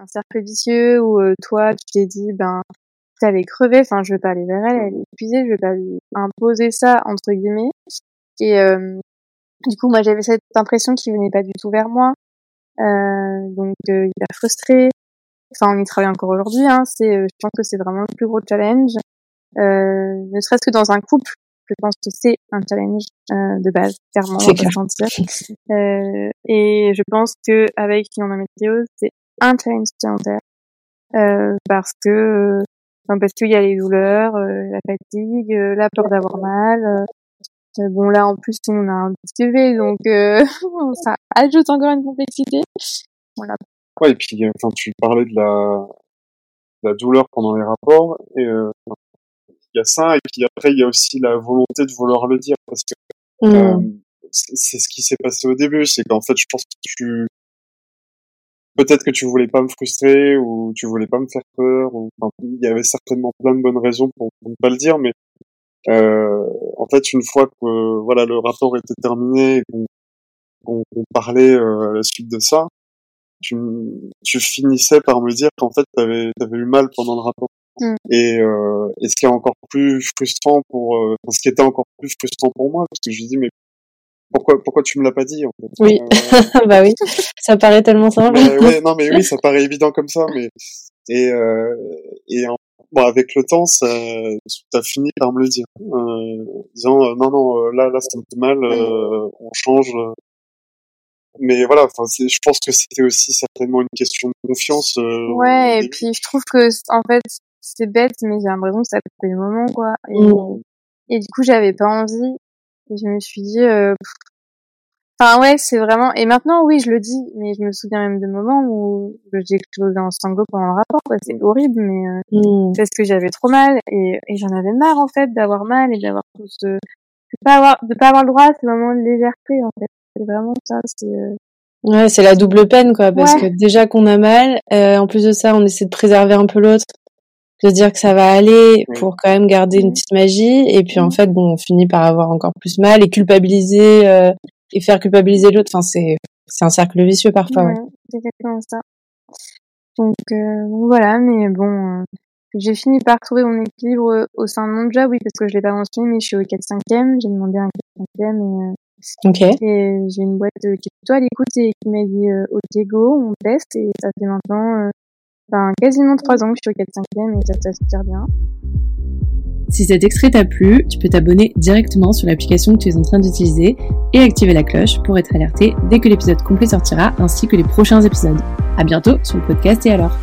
un cercle vicieux où toi, tu t'es dit, ben, elle est crevée, enfin, je vais pas aller vers elle, elle est épuisée, je vais pas lui imposer ça, entre guillemets. Et du coup, moi, j'avais cette impression qu'il venait pas du tout vers moi. Euh, donc, hyper frustrée. Enfin, on y travaille encore aujourd'hui. Hein. C'est, je pense que c'est vraiment le plus gros challenge. Euh, ne serait-ce que dans un couple, je pense que c'est un challenge euh, de base, clairement, on va sentir. Euh, et je pense que avec une endométriose, c'est un challenge supplémentaire euh, parce que parce qu'il y a les douleurs, la fatigue, la peur d'avoir mal. bon là en plus on a un petit bébé donc ça ajoute encore une complexité. Voilà. Ouais et puis enfin tu parlais de la la douleur pendant les rapports et il y a ça, et puis après, il y a aussi la volonté de vouloir le dire, parce que mmh. euh, c'est ce qui s'est passé au début, c'est qu'en fait, je pense que tu... Peut-être que tu voulais pas me frustrer, ou tu voulais pas me faire peur, ou enfin, il y avait certainement plein de bonnes raisons pour, ne pas le dire, mais euh, en fait, une fois que voilà le rapport était terminé et qu'on parlait euh, à la suite de ça, tu, tu finissais par me dire qu'en fait, tu avais, eu mal pendant le rapport. Mm. Et, euh, et ce qui est encore plus frustrant pour, euh, ce qui était encore plus frustrant pour moi, parce que je lui dis mais pourquoi pourquoi tu me l'as pas dit en fait? Oui, euh, bah oui, ça paraît tellement simple. ouais, non mais oui, ça paraît évident comme ça, mais et euh, et bon avec le temps, ça as fini par me le dire, euh, disant euh, non non là là ça me fait mal, on change. mais voilà, enfin, je pense que c'était aussi certainement une question de confiance. ouais, et puis je trouve que en fait, c'est bête, mais j'ai l'impression que ça fait le moment, quoi. Et, mmh. et du coup, j'avais pas envie. Et je me suis dit, euh, enfin ouais, c'est vraiment. Et maintenant, oui, je le dis, mais je me souviens même de moments où j'ai explosé en sanglots pendant le rapport. Quoi. C'est horrible, mais euh, mmh. parce que j'avais trop mal et, et j'en avais marre en fait d'avoir mal et d'avoir tout ce, de pas avoir, de pas avoir le droit à ce moment de légèreté en fait. C'est vraiment ça. C'est euh, Ouais, c'est la double peine, quoi, parce que déjà qu'on a mal, euh, en plus de ça, on essaie de préserver un peu l'autre de se dire que ça va aller pour quand même garder une petite magie. Et puis en fait bon on finit par avoir encore plus mal et culpabiliser euh, et faire culpabiliser l'autre. Enfin c'est c'est un cercle vicieux parfois ouais, c'est exactement ça. Donc euh, voilà mais bon euh, j'ai fini par trouver mon équilibre au sein de mon job oui parce que je l'ai pas mentionné mais je suis au 4 5 e j'ai demandé un 4 5 e et, okay. et j'ai une boîte qui est plutôt à l'écoute et qui m'a dit ok go on teste et ça fait maintenant Enfin, quasiment trois ans que je suis au 4 5 e et ça, ça se tire bien. Si cet extrait t'a plu, tu peux t'abonner directement sur l'application que tu es en train d'utiliser et activer la cloche pour être alerté dès que l'épisode complet sortira ainsi que les prochains épisodes. À bientôt sur le podcast et alors.